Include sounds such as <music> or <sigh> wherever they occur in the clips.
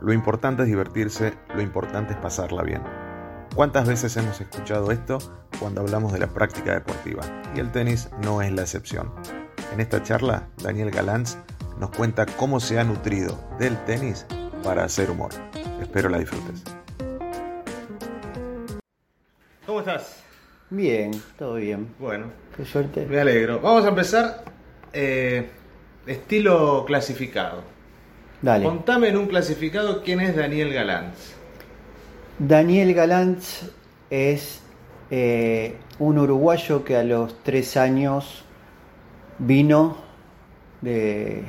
Lo importante es divertirse, lo importante es pasarla bien. ¿Cuántas veces hemos escuchado esto cuando hablamos de la práctica deportiva? Y el tenis no es la excepción. En esta charla, Daniel Galanz nos cuenta cómo se ha nutrido del tenis para hacer humor. Espero la disfrutes. ¿Cómo estás? Bien, todo bien. Bueno, Qué suerte. me alegro. Vamos a empezar eh, estilo clasificado. Dale. Contame en un clasificado quién es Daniel Galanz. Daniel Galantz es eh, un uruguayo que a los tres años vino de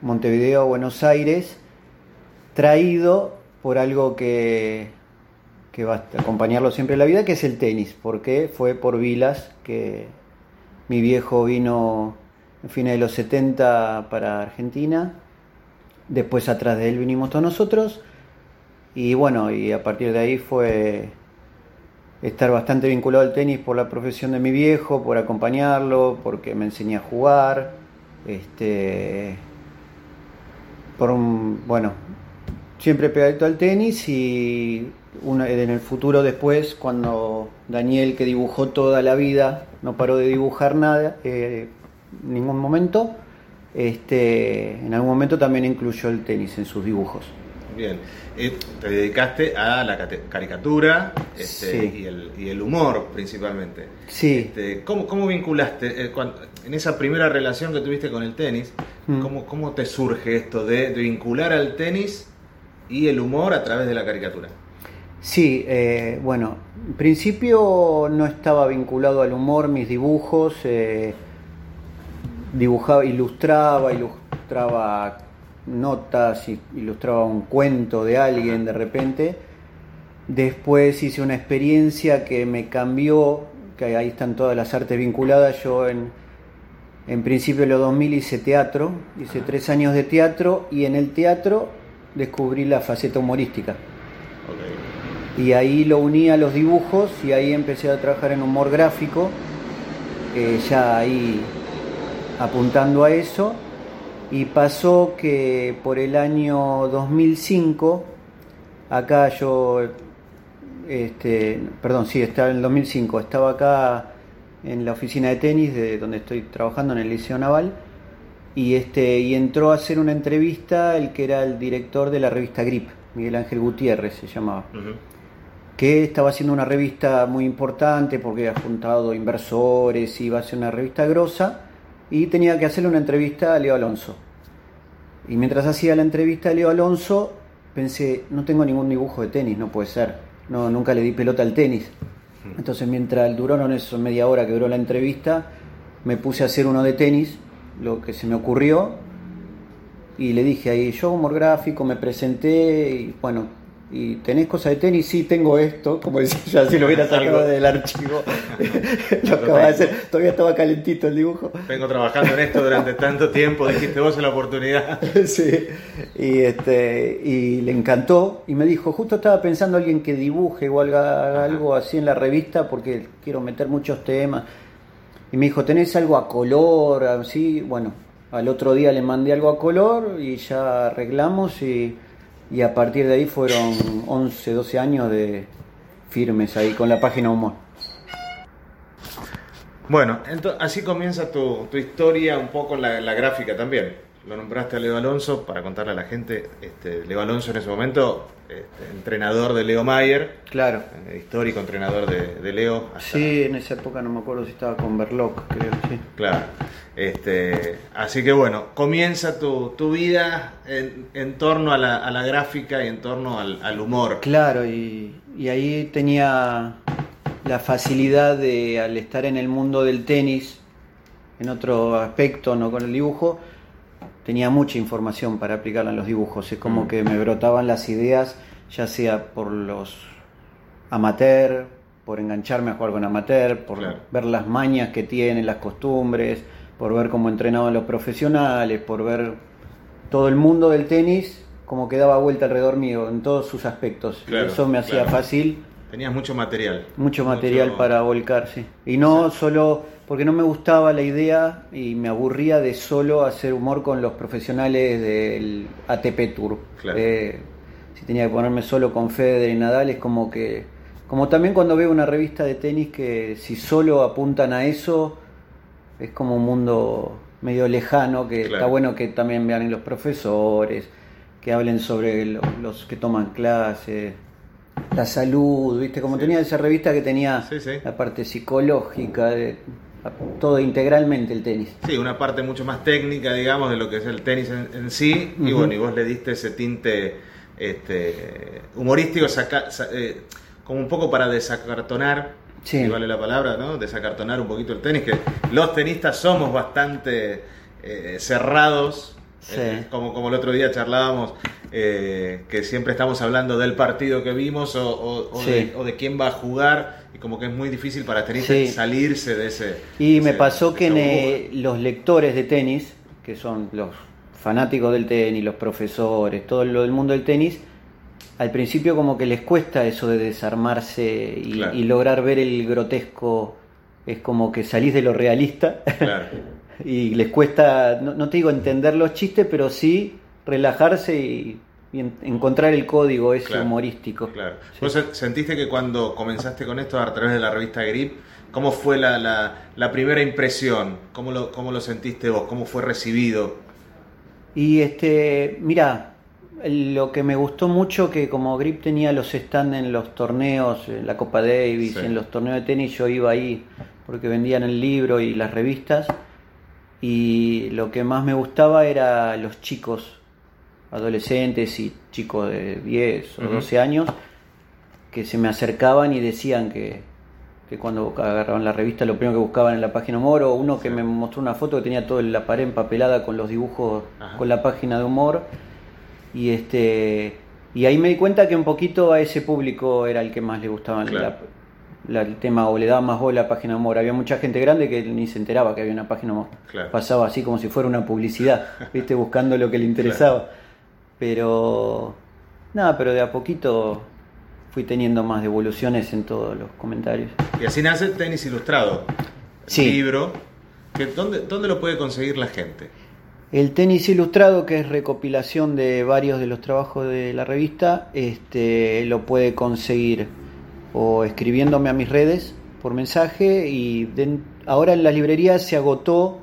Montevideo a Buenos Aires, traído por algo que, que va a acompañarlo siempre en la vida, que es el tenis, porque fue por Vilas que mi viejo vino en fines de los 70 para Argentina, después atrás de él vinimos todos nosotros, y bueno, y a partir de ahí fue estar bastante vinculado al tenis por la profesión de mi viejo, por acompañarlo, porque me enseñé a jugar, este, por un, bueno, siempre pegadito al tenis y una- en el futuro después, cuando Daniel, que dibujó toda la vida, no paró de dibujar nada, eh, en ningún momento, este, en algún momento también incluyó el tenis en sus dibujos. Bien, Eh, te dedicaste a la caricatura este, Sí. y, el, y el humor principalmente. Sí. Este, ¿cómo, cómo vinculaste, eh, en esa primera relación que tuviste con el tenis, Mm. cómo, cómo te surge esto de, de vincular al tenis y el humor a través de la caricatura? Sí, eh, bueno, en principio no estaba vinculado al humor, mis dibujos, eh, dibujaba, ilustraba, ilustraba notas, ilustraba un cuento de alguien de repente. Después hice una experiencia que me cambió, que ahí están todas las artes vinculadas. Yo en, en principio de los 2000 hice teatro, hice tres años de teatro y en el teatro descubrí la faceta humorística. Y ahí lo uní a los dibujos y ahí empecé a trabajar en humor gráfico, eh, ya ahí apuntando a eso. Y pasó que por el año 2005, acá yo, este, perdón, sí, estaba en el 2005, estaba acá en la oficina de tenis de donde estoy trabajando en el Liceo Naval y este y entró a hacer una entrevista el que era el director de la revista Grip, Miguel Ángel Gutiérrez se llamaba que estaba haciendo una revista muy importante porque había juntado inversores, iba a ser una revista grosa y tenía que hacerle una entrevista a Leo Alonso. Y mientras hacía la entrevista a Leo Alonso, pensé, no tengo ningún dibujo de tenis, no puede ser. No, nunca le di pelota al tenis. Entonces mientras duraron eso media hora que duró la entrevista, me puse a hacer uno de tenis, lo que se me ocurrió, y le dije ahí, yo humor gráfico, me presenté y bueno, ¿y tenés cosas de tenis? Sí, tengo esto, como decía yo, así lo hubiera <laughs> sacado del archivo. <laughs> lo acababa de hacer, todavía estaba calentito el dibujo. Vengo trabajando en esto durante tanto tiempo, dijiste vos en la oportunidad. <laughs> sí, y, este, y le encantó y me dijo, justo estaba pensando alguien que dibuje o haga, haga algo así en la revista porque quiero meter muchos temas. Y me dijo, ¿tenés algo a color? Así, bueno, al otro día le mandé algo a color y ya arreglamos y, y a partir de ahí fueron 11, 12 años de firmes ahí con la página Humor. Bueno, ento- así comienza tu, tu historia un poco en la, la gráfica también. Lo nombraste a Leo Alonso para contarle a la gente. Este, Leo Alonso en ese momento, este, entrenador de Leo Mayer, Claro. histórico entrenador de, de Leo. hasta- Sí, en esa época no me acuerdo si estaba con Berloc, creo, sí. Claro. Este, así que bueno, comienza tu, tu vida en, en torno a la, a la gráfica y en torno al, al humor. Claro, y, y ahí tenía la facilidad de, al estar en el mundo del tenis, en otro aspecto, no con el dibujo, tenía mucha información para aplicarla en los dibujos. Es como Mm. que me brotaban las ideas, ya sea por los amateur, por engancharme a jugar con amateur, por Claro. ver las mañas que tienen, las costumbres, por ver cómo entrenaban los profesionales, por ver todo el mundo del tenis, como que daba vuelta alrededor mío en todos sus aspectos. Y Claro, eso me hacía claro. fácil Tenías mucho material. mucho material para volcar, sí. Y no solo, porque no me gustaba la idea y me aburría de solo hacer humor con los profesionales del ATP Tour. Claro. Eh, si tenía que ponerme solo con Federer y Nadal, es como que, como también cuando veo una revista de tenis que si solo apuntan a eso, es como un mundo medio lejano, que está bueno que también vean los profesores, que hablen sobre lo- los que toman clases, la salud, ¿viste? Como Sí. tenía esa revista que tenía Sí, sí. la parte psicológica, de, todo integralmente el tenis. Sí, una parte mucho más técnica, digamos, de lo que es el tenis en, en sí. Y bueno, y vos le diste ese tinte este, humorístico, saca- sa- eh, como un poco para desacartonar, Sí. si vale la palabra, ¿no? Desacartonar un poquito el tenis, que los tenistas somos bastante eh, cerrados. Sí. eh, como, como el otro día charlábamos, eh, que siempre estamos hablando del partido que vimos o, o- o Sí. de, o de quién va a jugar, y como que es muy difícil para tenistas Sí. salirse de ese. Y me ese- pasó que en, eh, los lectores de tenis, que son los fanáticos del tenis, los profesores, todo lo del mundo del tenis, al principio como que les cuesta eso de desarmarse y, Claro. y lograr ver el grotesco, es como que salís de lo realista Claro. <laughs> y les cuesta, no, no te digo entender los chistes, pero sí relajarse y, y en- encontrar el código ese Claro, humorístico. Claro. Sí. ¿Vos se- sentiste que cuando comenzaste con esto a través de la revista Grip, cómo fue la, la- la primera impresión? ¿Cómo lo, ¿Cómo lo sentiste vos? ¿Cómo fue recibido? Y este, mira, lo que me gustó mucho que como Grip tenía los stands en los torneos, en la Copa Davis, Sí. en los torneos de tenis, yo iba ahí porque vendían el libro y las revistas. Y lo que más me gustaba era los chicos, adolescentes y chicos de 10 o Ujú. 12 años, que se me acercaban y decían que, que cuando agarraban la revista lo primero que buscaban en la página humor, o uno que Sí. me mostró una foto que tenía toda la pared empapelada con los dibujos, Ajá. con la página de humor. Y este y ahí me di cuenta que un poquito a ese público era el que más le gustaba la- Claro. La- el tema o le daba más bola a la página de humor. Había mucha gente grande que ni se enteraba que había una página. Claro. Pasaba así como si fuera una publicidad, <laughs> ¿viste? buscando lo que le interesaba. Pero nada, pero de a poquito fui teniendo más devoluciones en todos los comentarios. Y así nace Tenis Ilustrado, el Sí. libro. Que, ¿dónde, ¿Dónde lo puede conseguir la gente? El tenis ilustrado, que es recopilación de varios de los trabajos de la revista, este, lo puede conseguir o escribiéndome a mis redes por mensaje y ahora en las librerías se agotó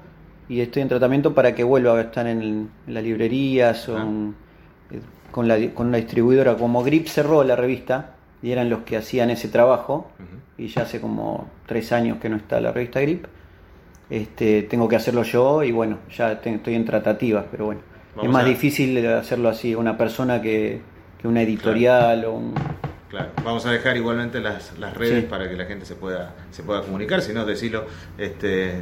y estoy en tratamiento para que vuelva a estar en, en las librerías o Ah. en- eh, con, la, con una distribuidora como Grip cerró la revista y eran los que hacían ese trabajo y ya hace como tres años que no está la revista Grip. Este, tengo que hacerlo yo y bueno, ya te- estoy en tratativas, pero bueno, Vamos es más a- difícil hacerlo así, una persona que, que una editorial o un... Claro, vamos a dejar igualmente las, las redes Sí. para que la gente se pueda, se pueda comunicar, si no, decirlo, este,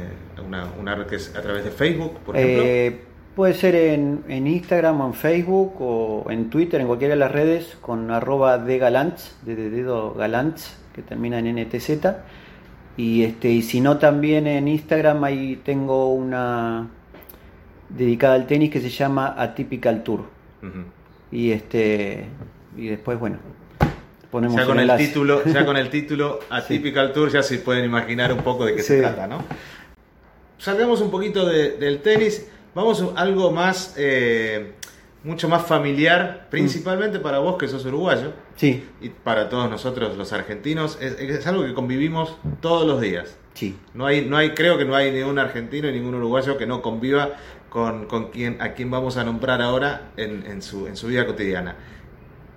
una, una red que es a través de Facebook, por ejemplo. Eh, puede ser en, en Instagram o en Facebook o en Twitter, en cualquiera de las redes, con arroba de galants, de, de dedo galants, que termina en NTZ. Y, este, y si no, también en Instagram ahí tengo una dedicada al tenis que se llama Atypical Tour. Y este y después, bueno, ponemos Ya con el título, ya con el <laughs> título Atypical Tour ya se pueden imaginar un poco de qué se Sí. trata, ¿no? Salgamos un poquito de- del tenis, vamos a algo más, eh, mucho más familiar, principalmente para vos que sos uruguayo Sí, y para todos nosotros los argentinos, es, es algo que convivimos todos los días. sí. No hay, no hay, creo que no hay ningún argentino y ningún uruguayo que no conviva con, con quien, a quien vamos a nombrar ahora en, en su, en su vida cotidiana.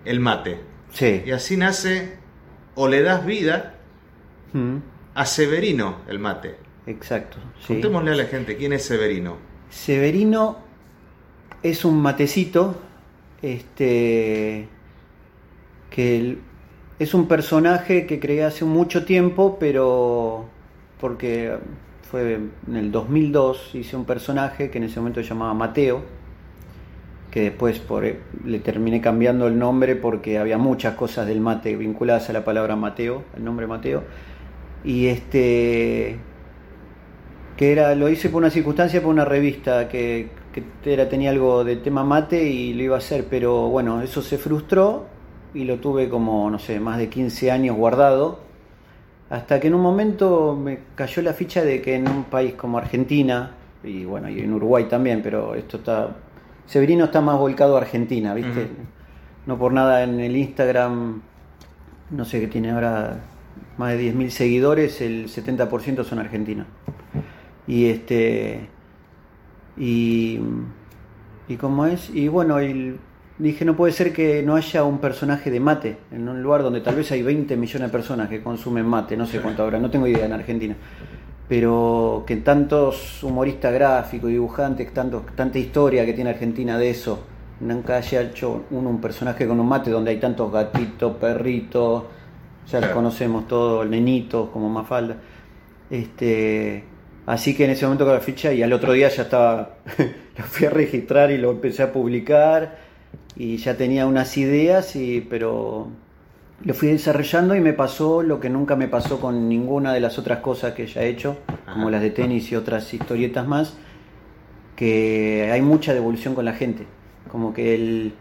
El mate. Sí. Y así nace, o le das vida Mm, a Severino el mate. exacto. sí. Contémosle a la gente quién es Severino. Severino es un matecito, este, que el- es un personaje que creé hace mucho tiempo, pero porque fue en el 2002 hice un personaje que en ese momento se llamaba Mateo, que después por, le terminé cambiando el nombre porque había muchas cosas del mate vinculadas a la palabra Mateo, el nombre Mateo, y este que era lo hice por una circunstancia por una revista que, que era tenía algo de tema mate y lo iba a hacer pero bueno eso se frustró y lo tuve como no sé más de 15 años guardado hasta que en un momento me cayó la ficha de que en un país como Argentina y bueno y en Uruguay también pero esto está Severino está más volcado a Argentina viste no por nada en el Instagram, no sé qué tiene ahora más de 10.000 seguidores, el 70% son argentinos. Y este y y cómo es y bueno, el, dije no puede ser que no haya un personaje de mate en un lugar donde tal vez hay 20 millones de personas que consumen mate, no sé cuánto habrá, no tengo idea en Argentina. Pero que tantos humoristas gráficos, dibujantes, tantos, tanta historia que tiene Argentina de eso, nunca haya hecho uno un personaje con un mate donde hay tantos gatitos, perritos, ya los conocemos todos, nenitos como Mafalda. Este, así que en ese momento con la ficha y al otro día ya estaba, <laughs> lo fui a registrar y lo empecé a publicar y ya tenía unas ideas, y, pero lo fui desarrollando y me pasó lo que nunca me pasó con ninguna de las otras cosas que ya he hecho, como las de tenis y otras historietas más, que hay mucha devolución con la gente, como que el,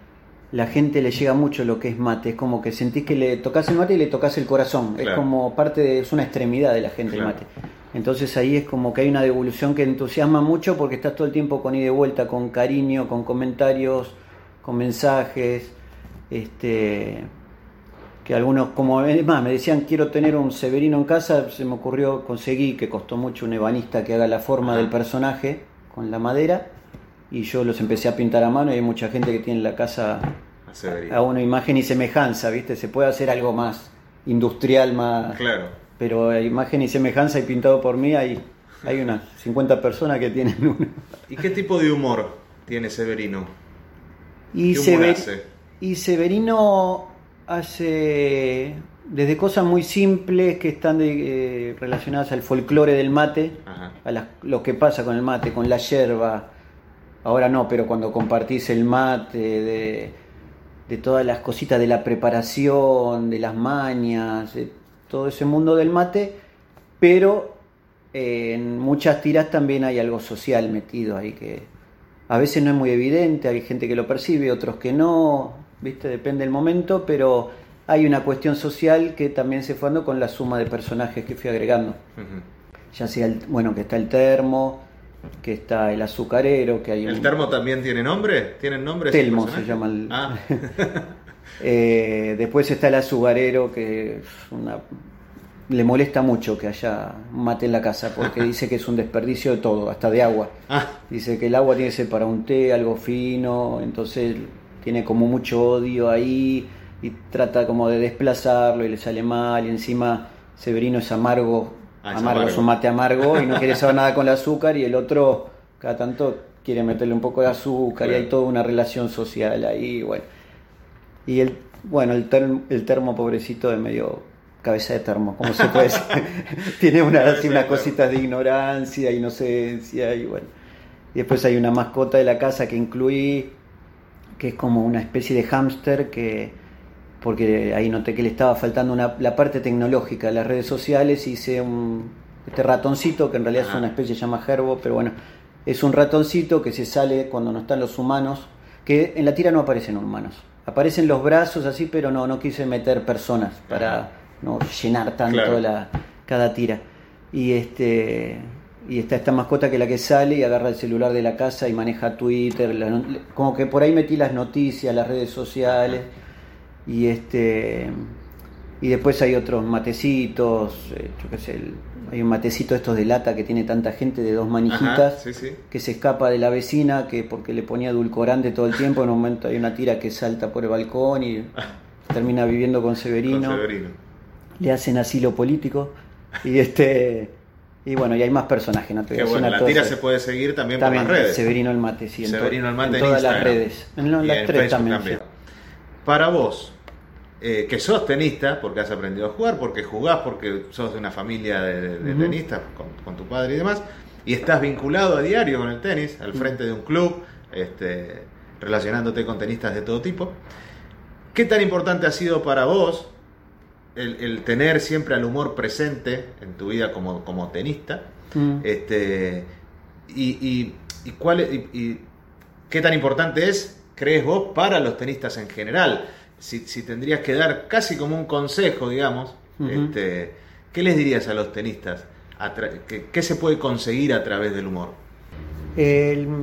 la gente le llega mucho lo que es mate, es como que sentís que le tocas el mate y le tocas el corazón, es como parte de, es una extremidad de la gente el mate. Entonces ahí es como que hay una devolución que entusiasma mucho porque estás todo el tiempo con ida y de vuelta, con cariño, con comentarios, con mensajes, este que algunos, como es más, me decían quiero tener un Severino en casa, se me ocurrió, conseguí, que costó mucho un ebanista que haga la forma del personaje con la madera, y yo los empecé a pintar a mano y hay mucha gente que tiene en la casa a, una imagen y semejanza, ¿viste? Se puede hacer algo más industrial, más... Claro. Pero imagen y semejanza y pintado por mí hay, hay unas 50 personas que tienen uno. ¿Y qué tipo de humor tiene Severino? Y, y Severino hace desde cosas muy simples que están eh, relacionadas al folclore del mate, a lo que pasa con el mate, con la yerba. Ahora no, pero cuando compartís el mate, de, de todas las cositas de la preparación, de las mañas, de todo ese mundo del mate, pero eh, en muchas tiras también hay algo social metido ahí que a veces no es muy evidente, hay gente que lo percibe, otros que no, ¿viste? Depende del momento, pero hay una cuestión social que también se fue dando con la suma de personajes que fui agregando. Ya sea, el, bueno, que está el termo, que está el azucarero, que hay ¿El termo también tiene nombre? ¿Tienen nombre? Telmo se llama el... Ah. <laughs> Eh, después está el azucarero, que le molesta mucho que haya mate en la casa, porque <laughs> dice que es un desperdicio de todo, hasta de agua. Ah. Dice que el agua tiene que ser para un té, algo fino, entonces tiene como mucho odio ahí y trata como de desplazarlo y le sale mal y encima Severino es amargo, ah, amargo, su mate amargo y no quiere saber nada con el azúcar y el otro cada tanto quiere meterle un poco de azúcar y hay toda una relación social ahí, bueno. Y el, bueno, el, el termo pobrecito de medio cabeza de termo, como se puede decir. <laughs> Tiene una, así unas cositas de ignorancia, inocencia y bueno. Y después hay una mascota de la casa que incluí, que es como una especie de hámster que porque ahí noté que le estaba faltando una, la parte tecnológica de las redes sociales hice un este ratoncito que en realidad es una especie se llama gerbo pero bueno es un ratoncito que se sale cuando no están los humanos que en la tira no aparecen humanos. Aparecen los brazos así pero no no quise meter personas para no llenar tanto la cada tira. Y este y está esta mascota que es la que sale y agarra el celular de la casa y maneja Twitter, como que por ahí metí las noticias, las redes sociales y este y después hay otros matecitos, eh, yo qué sé, hay un matecito estos de lata que tiene tanta gente de dos manijitas que se escapa de la vecina que porque le ponía edulcorante todo el tiempo, en un momento hay una tira que salta por el balcón y <laughs> termina viviendo con Severino. Con Severino. Le hacen asilo político y este y bueno, y hay más personajes, ¿no? Te bueno, la tira se puede seguir también, por las redes. Severino el Mate, sí. Severino el Mate en, todas las redes. En, las tres también. Para vos, eh, que sos tenista, porque has aprendido a jugar, porque jugás, porque sos de una familia de, tenistas con, tu padre y demás, y estás vinculado a diario con el tenis, al frente de un club, este, relacionándote con tenistas de todo tipo. ¿Qué tan importante ha sido para vos el, tener siempre al humor presente en tu vida como, como tenista. Mm. Este, y, y, cuál, y, qué tan importante es, crees vos, para los tenistas en general. Si, tendrías que dar casi como un consejo, digamos, este, ¿qué les dirías a los tenistas? ¿Qué, se puede conseguir a través del humor?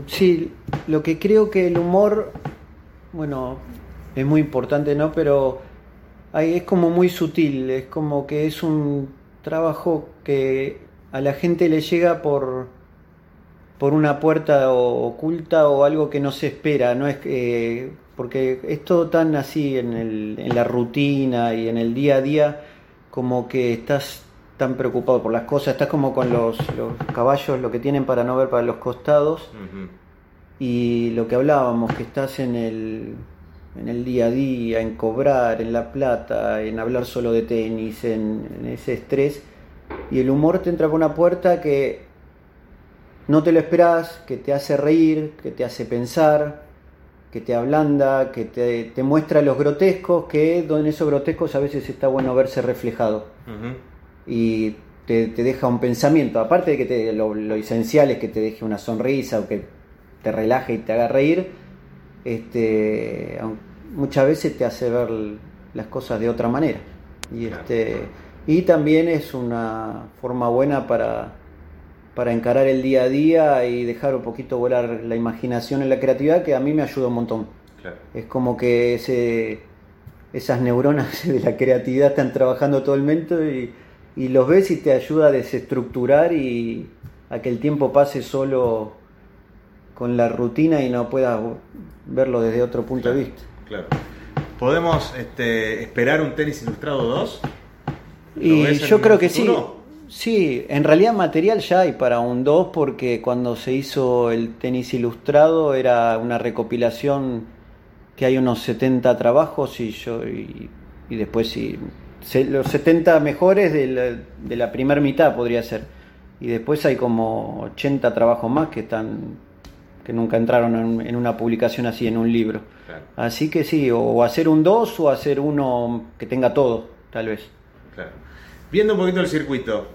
sí, lo que creo que el humor, bueno, es muy importante, ¿no? Pero ahí es como muy sutil, es como que es un trabajo que a la gente le llega por por una puerta oculta o algo que no se espera, no es que porque es todo tan así en, el, en la rutina y en el día a día como que estás tan preocupado por las cosas, estás como con los, los caballos, lo que tienen para no ver para los costados. Y lo que hablábamos, que estás en el, en el día a día, en cobrar, en la plata, en hablar solo de tenis, en, en ese estrés y el humor te entra por una puerta que no te lo esperás, que te hace reír, que te hace pensar, que te ablanda, que te, muestra los grotescos, que en esos grotescos a veces está bueno verse reflejado. Y te, deja un pensamiento, aparte de que te, lo, esencial es que te deje una sonrisa o que te relaje y te haga reír, este, muchas veces te hace ver las cosas de otra manera. Y, este, y también es una forma buena para para encarar el día a día y dejar un poquito volar la imaginación y la creatividad que a mí me ayuda un montón. Es como que ese, esas neuronas <laughs> de la creatividad están trabajando todo el momento y, y, los ves y te ayuda a desestructurar y a que el tiempo pase solo con la rutina y no puedas verlo desde otro punto de vista. Claro. ¿Podemos este, esperar un tenis ilustrado 2? Y yo creo que sí. Sí, en realidad material ya hay para un 2 porque cuando se hizo el tenis ilustrado era una recopilación que hay unos 70 trabajos y yo y, después sí, los 70 mejores de la, de la primera mitad podría ser. Y después hay como 80 trabajos más que están que nunca entraron en, una publicación así en un libro. Así que sí, o hacer un 2 o hacer uno que tenga todo, tal vez. Viendo un poquito el circuito,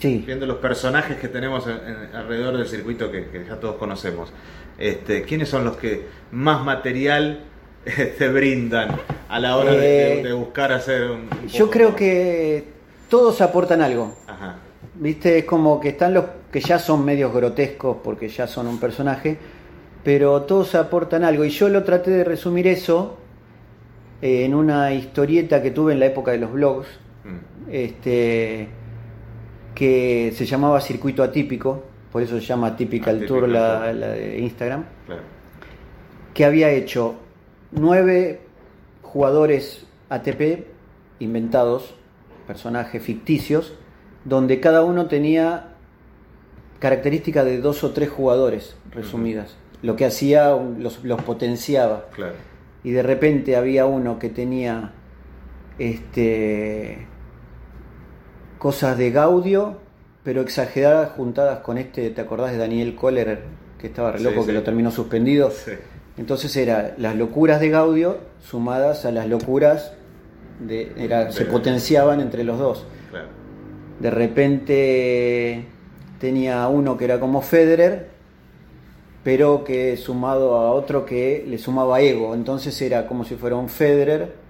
viendo los personajes que tenemos alrededor del circuito que, ya todos conocemos, este, ¿quiénes son los que más material <laughs> te brindan a la hora de, eh, buscar hacer un... yo creo que todos aportan algo. ¿Viste? Es como que están los que ya son medios grotescos porque ya son un personaje, pero todos aportan algo. Y yo lo traté de resumir eso eh, en una historieta que tuve en la época de los blogs. Mm. Este que se llamaba Circuito Atípico, por eso se llama Typical Tour la, de Instagram, que había hecho nueve jugadores ATP inventados, personajes ficticios, donde cada uno tenía características de dos o tres jugadores resumidas, lo que hacía los, los potenciaba. Y de repente había uno que tenía este cosas de Gaudio, pero exageradas juntadas con este, ¿te acordás de Daniel Kohler, que estaba re loco, que lo terminó suspendido? Entonces era las locuras de Gaudio sumadas a las locuras de, era, se potenciaban entre los dos. De repente tenía uno que era como Federer, pero que sumado a otro que le sumaba ego. Entonces era como si fuera un Federer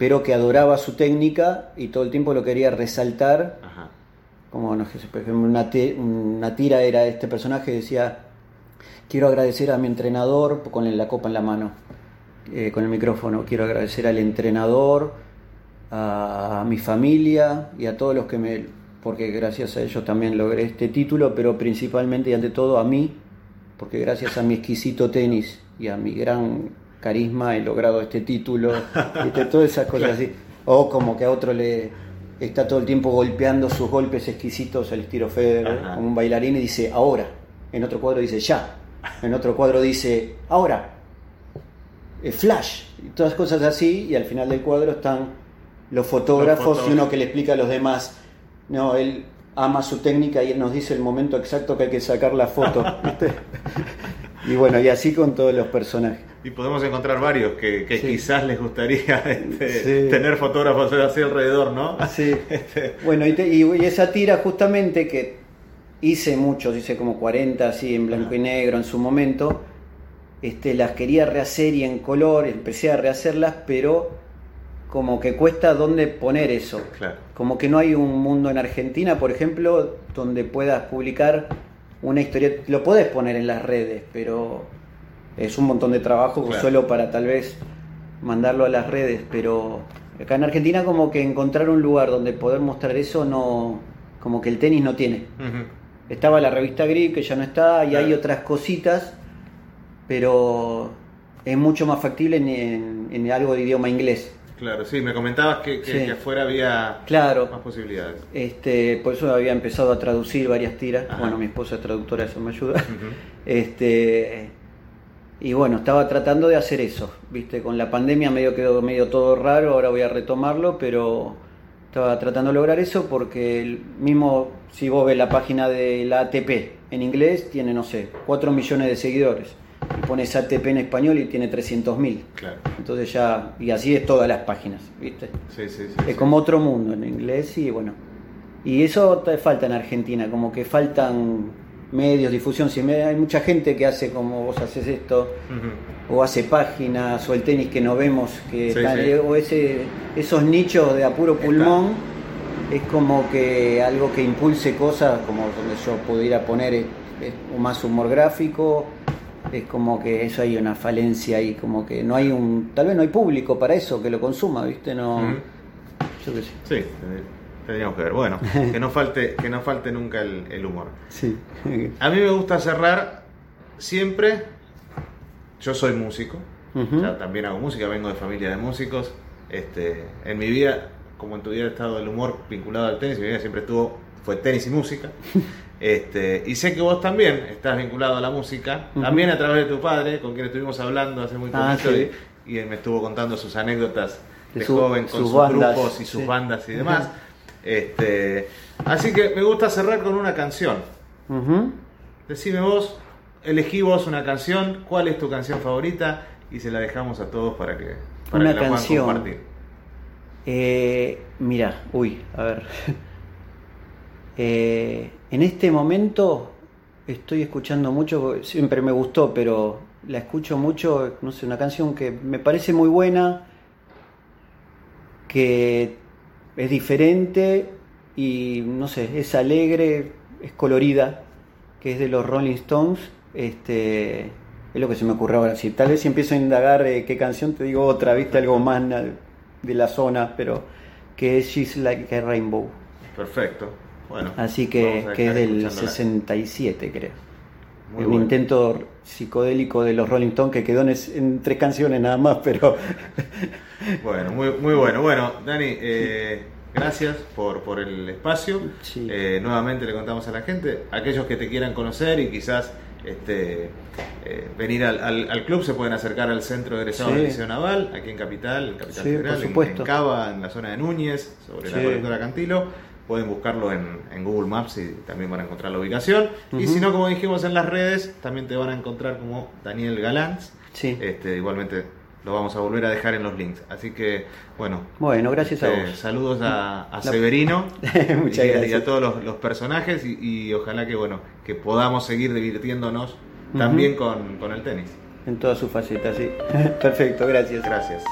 pero que adoraba su técnica y todo el tiempo lo quería resaltar. Como, no sé, por ejemplo, una, una tira era este personaje decía, quiero agradecer a mi entrenador con la copa en la mano, eh, con el micrófono, quiero agradecer al entrenador, a, mi familia y a todos los que me, porque gracias a ellos también logré este título, pero principalmente y ante todo a mí, porque gracias a mi exquisito tenis y a mi gran carisma, he logrado este título, <laughs> todas esas cosas así. O como que a otro le está todo el tiempo golpeando sus golpes exquisitos al estilo Federer, como un bailarín, y dice ahora. En otro cuadro dice ya. En otro cuadro dice ahora. Flash. Y todas cosas así, y al final del cuadro están los fotógrafos, y uno que le explica a los demás. No, él ama su técnica y él nos dice el momento exacto que hay que sacar la foto. <laughs> y bueno, y así con todos los personajes. Y podemos encontrar varios que, quizás les gustaría <laughs> este, tener fotógrafos así alrededor, ¿no? Sí. <laughs> Este. Bueno, y, esa tira justamente que hice muchos, hice como 40 así en blanco y negro en su momento, este, las quería rehacer y en color, empecé a rehacerlas, pero como que cuesta dónde poner eso. Como que no hay un mundo en Argentina, por ejemplo, donde puedas publicar una historia, lo podés poner en las redes, pero es un montón de trabajo solo para tal vez mandarlo a las redes, pero acá en Argentina como que encontrar un lugar donde poder mostrar eso no, como que el tenis no tiene. Estaba la revista Grip, que ya no está, y hay Claro. otras cositas, pero es mucho más factible en, en- en algo de idioma inglés. Claro, sí, me comentabas que, que, Sí. que afuera había Claro, más posibilidades. este, por eso había empezado a traducir varias tiras. Ajá. Bueno, mi esposa es traductora, eso me ayuda. Este, y bueno, estaba tratando de hacer eso, viste, con la pandemia medio quedó medio todo raro, ahora voy a retomarlo, pero estaba tratando de lograr eso porque el mismo, si vos ves la página de la ATP en inglés, tiene, no sé, 4 millones de seguidores. Y pones ATP en español y tiene 300 mil. Claro. Entonces ya, y así es todas las páginas, viste. Sí, sí, sí. Es sí. como otro mundo en inglés y bueno. Y eso te falta en Argentina, como que faltan medios, difusión. Si me- hay mucha gente que hace como vos haces esto, o hace páginas, o el tenis que no vemos, que Sí, sí. o ese, esos nichos de apuro Está. pulmón, es como que algo que impulse cosas, como donde yo pudiera poner eh, eh, más humor gráfico, es como que eso hay una falencia ahí, como que no hay un, tal vez no hay público para eso que lo consuma, ¿viste? No, yo qué sé. Sí, tendríamos que ver. Bueno, <laughs> que no falte, que no falte nunca el, el humor. Sí. A mí me gusta cerrar siempre. Yo soy músico, ya también hago música, vengo de familia de músicos. Este, en mi vida, como en tu vida, he estado el humor vinculado al tenis. Mi vida siempre estuvo, fue tenis y música. <laughs> Este, y sé que vos también estás vinculado a la música, también a través de tu padre, con quien estuvimos hablando hace muy Ah, poquito, sí. y, y él me estuvo contando sus anécdotas de, De su- joven con sus sus, bandas, grupos y sus sí. bandas y demás. Este, así que me gusta cerrar con una canción. Decime vos, elegí vos una canción, cuál es tu canción favorita y se la dejamos a todos para que, para Una que la puedan compartir. Eh, mira, uy, a ver. <laughs> Eh, en este momento estoy escuchando mucho, siempre me gustó, pero la escucho mucho, no sé, una canción que me parece muy buena, que es diferente y no sé, es alegre, es colorida, que es de los Rolling Stones. Este, es lo que se me ocurre ahora. Si tal vez si empiezo a indagar eh, qué canción, te digo otra, viste, algo más de la zona, pero que es She's Like a Rainbow. Perfecto. Bueno, Así que, que es del escuchándola. 67, creo. Muy un bueno. intento psicodélico de los Rolling Stones que quedó en, en tres canciones nada más, pero <laughs> Bueno, muy, muy bueno. Bueno, Dani, eh, gracias por, por el espacio. Sí. Eh, nuevamente le contamos a la gente, aquellos que te quieran conocer y quizás este, eh, venir al, al- al club, se pueden acercar al centro de egresados Sí. del Liceo Naval, aquí en Capital, en Capital Sí, Federal, en- en Cava, en la zona de Núñez, sobre la Sí. colectora Cantilo. Pueden buscarlo en, en Google Maps y también van a encontrar la ubicación. Y si no, como dijimos en las redes, también te van a encontrar como Daniel Galanz. sí. Este, igualmente lo vamos a volver a dejar en los links. Así que, bueno, Bueno, gracias a este, vos. saludos a, Severino <laughs> Muchas y, a- y gracias. a todos los, los personajes y, y ojalá que, bueno, que podamos seguir divirtiéndonos también con, con el tenis. En todas sus facetas, sí. <laughs> Perfecto, gracias. Gracias.